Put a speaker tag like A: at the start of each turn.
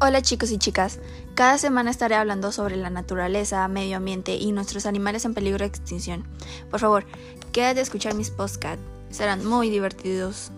A: Hola chicos y chicas, cada semana estaré hablando sobre la naturaleza, medio ambiente y nuestros animales en peligro de extinción. Por favor, quédate a escuchar mis podcasts, serán muy divertidos.